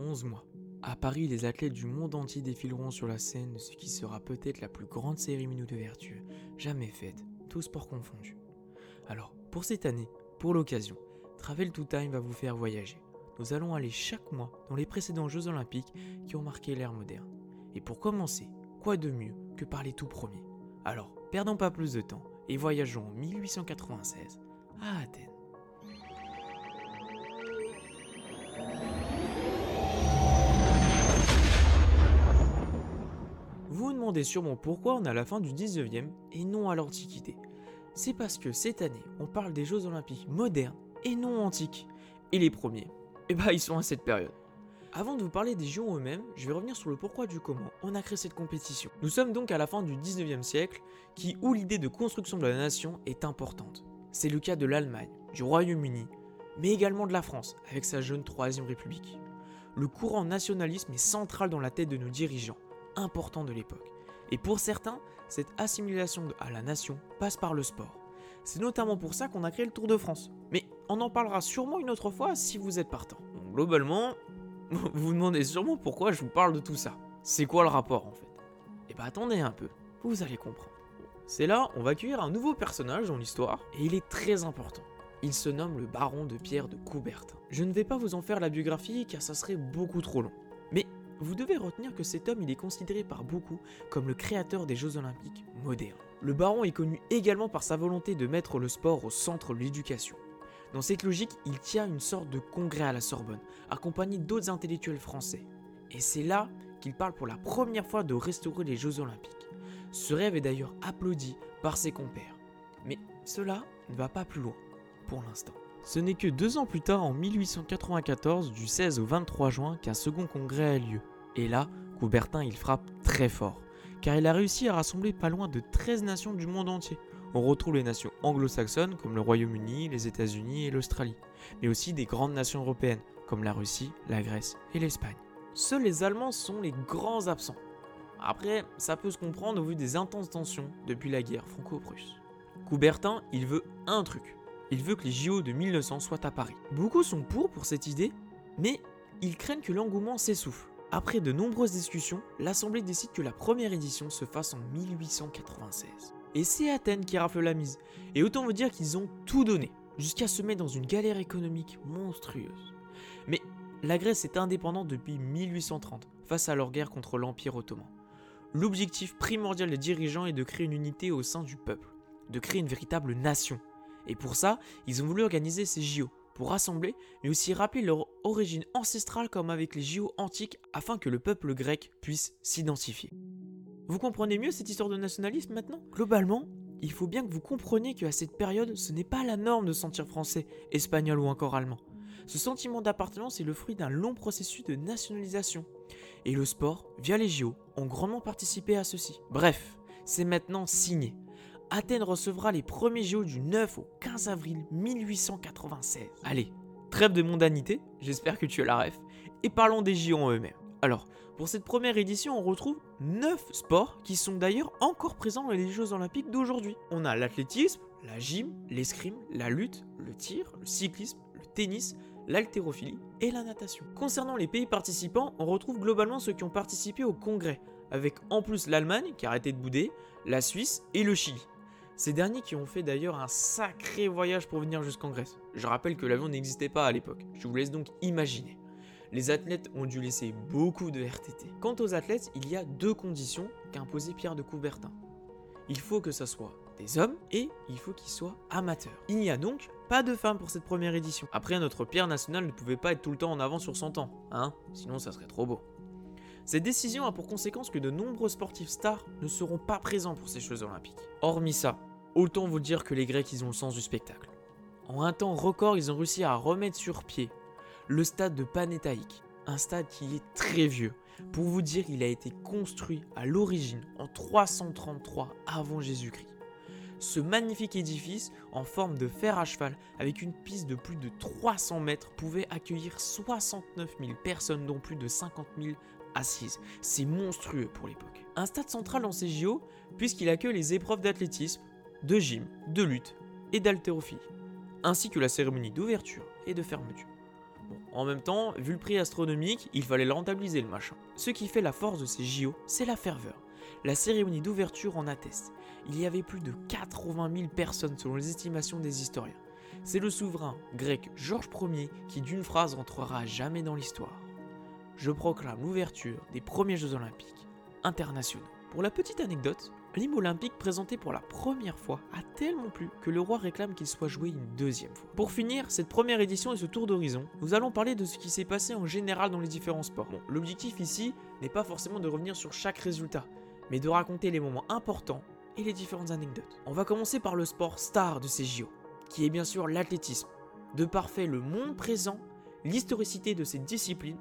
11 mois. À Paris, les athlètes du monde entier défileront sur la scène de ce qui sera peut-être la plus grande cérémonie d'ouverture jamais faite, tous sports confondus. Alors, pour cette année, pour l'occasion, Travel to Time va vous faire voyager. Nous allons aller chaque mois dans les précédents Jeux Olympiques qui ont marqué l'ère moderne. Et pour commencer, quoi de mieux que par les tout premiers Alors, perdons pas plus de temps et voyageons en 1896 à Athènes. Vous vous demandez sûrement pourquoi on à la fin du 19e et non à l'Antiquité. C'est parce que cette année, on parle des Jeux Olympiques modernes et non antiques. Et les premiers, eh ben ils sont à cette période. Avant de vous parler des JO eux-mêmes, je vais revenir sur le pourquoi du comment on a créé cette compétition. Nous sommes donc à la fin du 19e siècle, qui où l'idée de construction de la nation est importante. C'est le cas de l'Allemagne, du Royaume-Uni, mais également de la France, avec sa jeune Troisième République. Le courant nationalisme est central dans la tête de nos dirigeants, important de l'époque. Et pour certains, cette assimilation à la nation passe par le sport. C'est notamment pour ça qu'on a créé le Tour de France. Mais on en parlera sûrement une autre fois si vous êtes partant. globalement, vous vous demandez sûrement pourquoi je vous parle de tout ça. C'est quoi le rapport en fait? Eh bah attendez un peu, vous allez comprendre. C'est là, on va accueillir un nouveau personnage dans l'histoire, et il est très important. Il se nomme le baron de Pierre de Coubertin. Je ne vais pas vous en faire la biographie car ça serait beaucoup trop long. Mais vous devez retenir que cet homme il est considéré par beaucoup comme le créateur des Jeux olympiques modernes. Le baron est connu également par sa volonté de mettre le sport au centre de l'éducation. Dans cette logique, il tient une sorte de congrès à la Sorbonne, accompagné d'autres intellectuels français. Et c'est là qu'il parle pour la première fois de restaurer les Jeux olympiques. Ce rêve est d'ailleurs applaudi par ses compères. Mais cela ne va pas plus loin, pour l'instant. Ce n'est que deux ans plus tard, en 1894, du 16 au 23 juin, qu'un second congrès a lieu. Et là, Coubertin il frappe très fort, car il a réussi à rassembler pas loin de 13 nations du monde entier. On retrouve les nations anglo-saxonnes comme le Royaume-Uni, les États-Unis et l'Australie, mais aussi des grandes nations européennes comme la Russie, la Grèce et l'Espagne. Seuls les Allemands sont les grands absents. Après, ça peut se comprendre au vu des intenses tensions depuis la guerre franco-prusse. Coubertin, il veut un truc. Il veut que les JO de 1900 soient à Paris. Beaucoup sont pour pour cette idée, mais ils craignent que l'engouement s'essouffle. Après de nombreuses discussions, l'Assemblée décide que la première édition se fasse en 1896. Et c'est Athènes qui rafle la mise. Et autant vous dire qu'ils ont tout donné, jusqu'à se mettre dans une galère économique monstrueuse. Mais la Grèce est indépendante depuis 1830, face à leur guerre contre l'Empire ottoman. L'objectif primordial des dirigeants est de créer une unité au sein du peuple, de créer une véritable nation. Et pour ça, ils ont voulu organiser ces JO, pour rassembler, mais aussi rappeler leur origine ancestrale comme avec les JO antiques, afin que le peuple grec puisse s'identifier. Vous comprenez mieux cette histoire de nationalisme maintenant? Globalement, il faut bien que vous compreniez qu'à cette période, ce n'est pas la norme de sentir français, espagnol ou encore allemand. Ce sentiment d'appartenance est le fruit d'un long processus de nationalisation. Et le sport, via les JO, ont grandement participé à ceci. Bref, c'est maintenant signé. Athènes recevra les premiers JO du 9 au 15 avril 1896. Allez, trêve de mondanité, j'espère que tu as la ref, et parlons des JO eux-mêmes. Alors, pour cette première édition, on retrouve 9 sports qui sont d'ailleurs encore présents dans les Jeux Olympiques d'aujourd'hui. On a l'athlétisme, la gym, l'escrime, la lutte, le tir, le cyclisme, le tennis, l'haltérophilie et la natation. Concernant les pays participants, on retrouve globalement ceux qui ont participé au congrès, avec en plus l'Allemagne qui a arrêté de bouder, la Suisse et le Chili. Ces derniers qui ont fait d'ailleurs un sacré voyage pour venir jusqu'en Grèce. Je rappelle que l'avion n'existait pas à l'époque, je vous laisse donc imaginer les athlètes ont dû laisser beaucoup de RTT. Quant aux athlètes, il y a deux conditions qu'imposait Pierre de Coubertin. Il faut que ce soit des hommes et il faut qu'ils soient amateurs. Il n'y a donc pas de femmes pour cette première édition. Après, notre Pierre national ne pouvait pas être tout le temps en avant sur son temps, hein Sinon, ça serait trop beau. Cette décision a pour conséquence que de nombreux sportifs stars ne seront pas présents pour ces Jeux Olympiques. Hormis ça, autant vous dire que les Grecs, ils ont le sens du spectacle. En un temps record, ils ont réussi à remettre sur pied le stade de Panétaïque, un stade qui est très vieux. Pour vous dire, il a été construit à l'origine en 333 avant Jésus-Christ. Ce magnifique édifice en forme de fer à cheval avec une piste de plus de 300 mètres pouvait accueillir 69 000 personnes dont plus de 50 000 assises. C'est monstrueux pour l'époque. Un stade central dans ces JO puisqu'il accueille les épreuves d'athlétisme, de gym, de lutte et d'haltérophilie, ainsi que la cérémonie d'ouverture et de fermeture. En même temps, vu le prix astronomique, il fallait rentabiliser le machin. Ce qui fait la force de ces JO, c'est la ferveur. La cérémonie d'ouverture en atteste. Il y avait plus de 80 000 personnes selon les estimations des historiens. C'est le souverain grec Georges Ier qui d'une phrase entrera jamais dans l'histoire. Je proclame l'ouverture des premiers Jeux olympiques internationaux. Pour la petite anecdote, l'hymne olympique présenté pour la première fois a tellement plu que le roi réclame qu'il soit joué une deuxième fois. Pour finir cette première édition et ce tour d'horizon, nous allons parler de ce qui s'est passé en général dans les différents sports. L'objectif ici n'est pas forcément de revenir sur chaque résultat, mais de raconter les moments importants et les différentes anecdotes. On va commencer par le sport star de ces JO, qui est bien sûr l'athlétisme. De parfait le monde présent, l'historicité de cette discipline,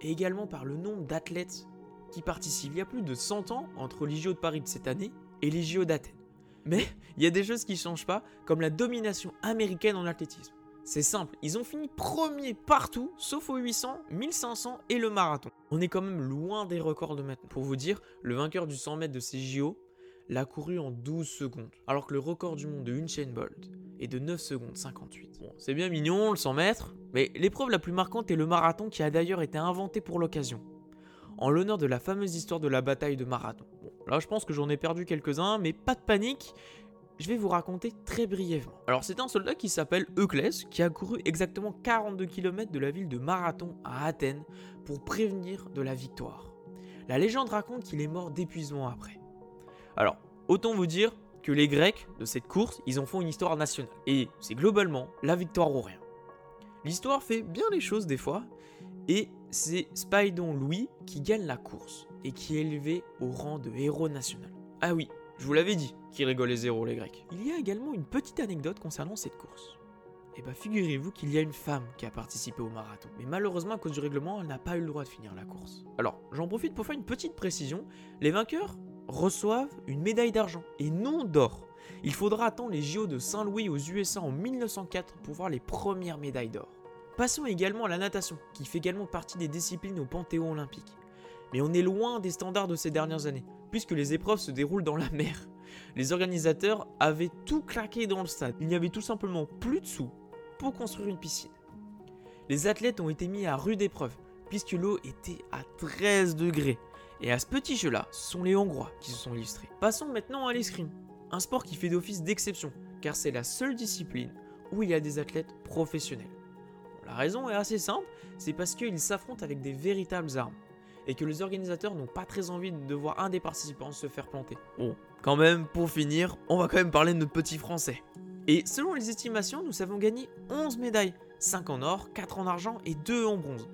et également par le nombre d'athlètes qui participent. Il y a plus de 100 ans entre les JO de Paris de cette année et les JO d'Athènes. Mais il y a des choses qui ne changent pas, comme la domination américaine en athlétisme. C'est simple, ils ont fini premier partout, sauf aux 800, 1500 et le marathon. On est quand même loin des records de maintenant. Pour vous dire, le vainqueur du 100 mètres de ces JO l'a couru en 12 secondes, alors que le record du monde de Usain Bolt est de 9 secondes 58. Bon, c'est bien mignon le 100 mètres, mais l'épreuve la plus marquante est le marathon qui a d'ailleurs été inventé pour l'occasion, en l'honneur de la fameuse histoire de la bataille de Marathon. Bon, là je pense que j'en ai perdu quelques-uns, mais pas de panique, je vais vous raconter très brièvement. Alors c'est un soldat qui s'appelle Euclès, qui a couru exactement 42 km de la ville de Marathon à Athènes pour prévenir de la victoire. La légende raconte qu'il est mort d'épuisement après. Alors, autant vous dire que les Grecs de cette course, ils en font une histoire nationale. Et c'est globalement la victoire ou rien. L'histoire fait bien les choses des fois, et c'est Spydon Louis qui gagne la course et qui est élevé au rang de héros national. Ah oui, je vous l'avais dit, qui rigolent les héros les Grecs. Il y a également une petite anecdote concernant cette course. Eh bah figurez-vous qu'il y a une femme qui a participé au marathon. Mais malheureusement à cause du règlement, elle n'a pas eu le droit de finir la course. Alors, j'en profite pour faire une petite précision. Les vainqueurs reçoivent une médaille d'argent et non d'or. Il faudra attendre les JO de Saint-Louis aux USA en 1904 pour voir les premières médailles d'or. Passons également à la natation, qui fait également partie des disciplines au Panthéon olympique. Mais on est loin des standards de ces dernières années, puisque les épreuves se déroulent dans la mer. Les organisateurs avaient tout claqué dans le stade. Il n'y avait tout simplement plus de sous pour construire une piscine. Les athlètes ont été mis à rude épreuve, puisque l'eau était à 13 degrés. Et à ce petit jeu-là, ce sont les Hongrois qui se sont illustrés. Passons maintenant à l'escrime, un sport qui fait d'office d'exception, car c'est la seule discipline où il y a des athlètes professionnels. La raison est assez simple, c'est parce qu'ils s'affrontent avec des véritables armes, et que les organisateurs n'ont pas très envie de voir un des participants se faire planter. Bon, quand même, pour finir, on va quand même parler de notre petit français. Et selon les estimations, nous avons gagné 11 médailles, 5 en or, 4 en argent et 2 en bronze.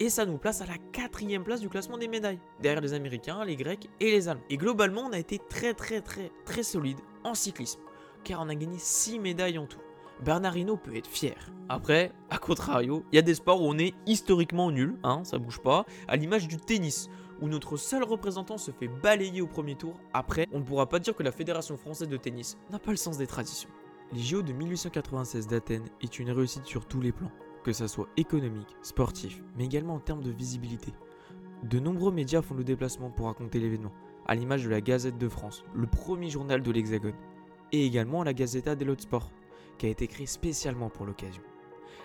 Et ça nous place à la quatrième place du classement des médailles, derrière les Américains, les Grecs et les Allemands. Et globalement, on a été très très très très solide en cyclisme, car on a gagné 6 médailles en tout. Bernard Hinault peut être fier. Après, à contrario, il y a des sports où on est historiquement nul, hein, ça bouge pas, à l'image du tennis, où notre seul représentant se fait balayer au premier tour. Après, on ne pourra pas dire que la Fédération française de tennis n'a pas le sens des traditions. Les JO de 1896 d'Athènes est une réussite sur tous les plans, que ça soit économique, sportif, mais également en termes de visibilité. De nombreux médias font le déplacement pour raconter l'événement, à l'image de la Gazette de France, le premier journal de l'Hexagone, et également la Gazzetta dello Sport, qui a été créé spécialement pour l'occasion.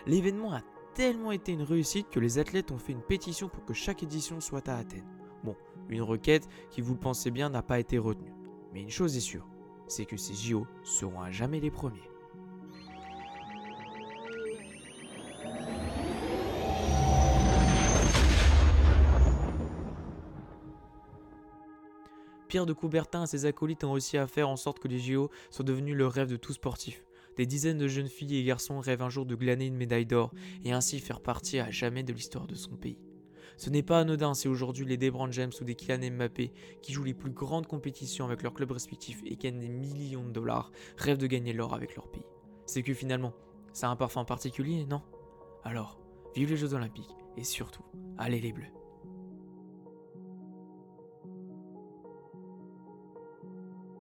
L'événement a tellement été une réussite que les athlètes ont fait une pétition pour que chaque édition soit à Athènes. Bon, une requête qui, vous le pensez bien, n'a pas été retenue. Mais une chose est sûre, c'est que ces JO seront à jamais les premiers. Pierre de Coubertin et ses acolytes ont réussi à faire en sorte que les JO soient devenus le rêve de tout sportif. Des dizaines de jeunes filles et garçons rêvent un jour de glaner une médaille d'or et ainsi faire partie à jamais de l'histoire de son pays. Ce n'est pas anodin si aujourd'hui les Debran James ou des Kylian Mbappé, qui jouent les plus grandes compétitions avec leurs clubs respectifs et gagnent des millions de dollars, rêvent de gagner l'or avec leur pays. C'est que finalement, ça a un parfum particulier, non? Alors, vive les Jeux Olympiques et surtout, allez les Bleus